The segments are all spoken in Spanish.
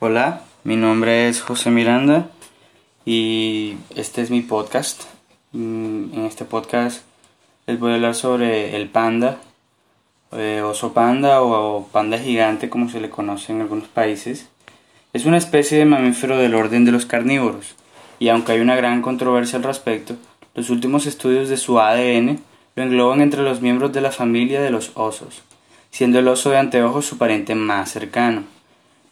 Hola, mi nombre es José Miranda y este es mi podcast. Mm, En este podcast les voy a hablar sobre el panda, eh, oso panda o panda gigante como se le conoce en algunos países. Es una especie de mamífero del orden de los carnívoros y aunque hay una gran controversia al respecto, los últimos estudios de su ADN lo engloban entre los miembros de la familia de los osos, siendo el oso de anteojos su pariente más cercano.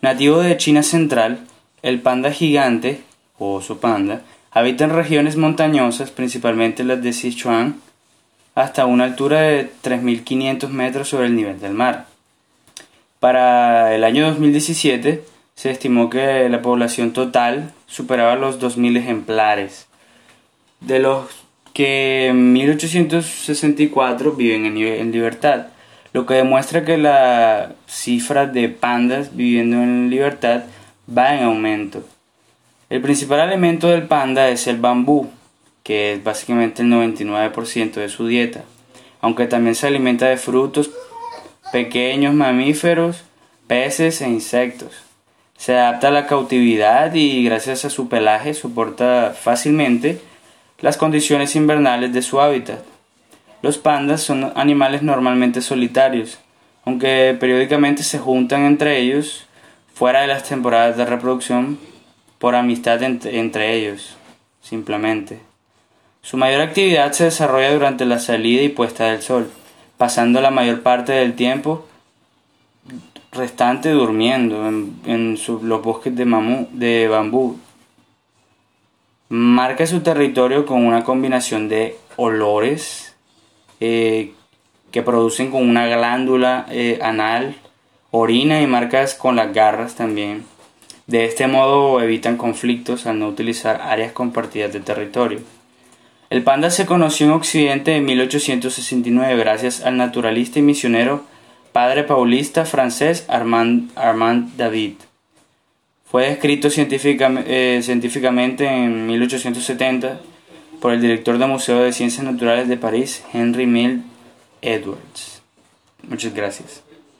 Nativo de China central, el panda gigante, o oso panda, habita en regiones montañosas, principalmente las de Sichuan, hasta una altura de 3.500 metros sobre el nivel del mar. Para el año 2017 se estimó que la población total superaba los 2.000 ejemplares, de los que 1.864 viven en, libertad, lo que demuestra que la cifra de pandas viviendo en libertad va en aumento. El principal alimento del panda es el bambú, que es básicamente el 99% de su dieta, aunque también se alimenta de frutos, pequeños mamíferos, peces e insectos. Se adapta a la cautividad y gracias a su pelaje soporta fácilmente las condiciones invernales de su hábitat. Los pandas son animales normalmente solitarios, aunque periódicamente se juntan entre ellos fuera de las temporadas de reproducción por amistad entre ellos, simplemente. Su mayor actividad se desarrolla durante la salida y puesta del sol, pasando la mayor parte del tiempo restante durmiendo en, los bosques de, de bambú. Marca su territorio con una combinación de olores eh, que producen con una glándula eh, anal, orina y marcas con las garras también. De este modo evitan conflictos al no utilizar áreas compartidas de territorio. El panda se conoció en Occidente en 1869 gracias al naturalista y misionero padre paulista francés Armand, Armand David. Fue descrito eh, científicamente en 1870 por el director del Museo de Ciencias Naturales de París, Henry Mill Edwards. Muchas gracias.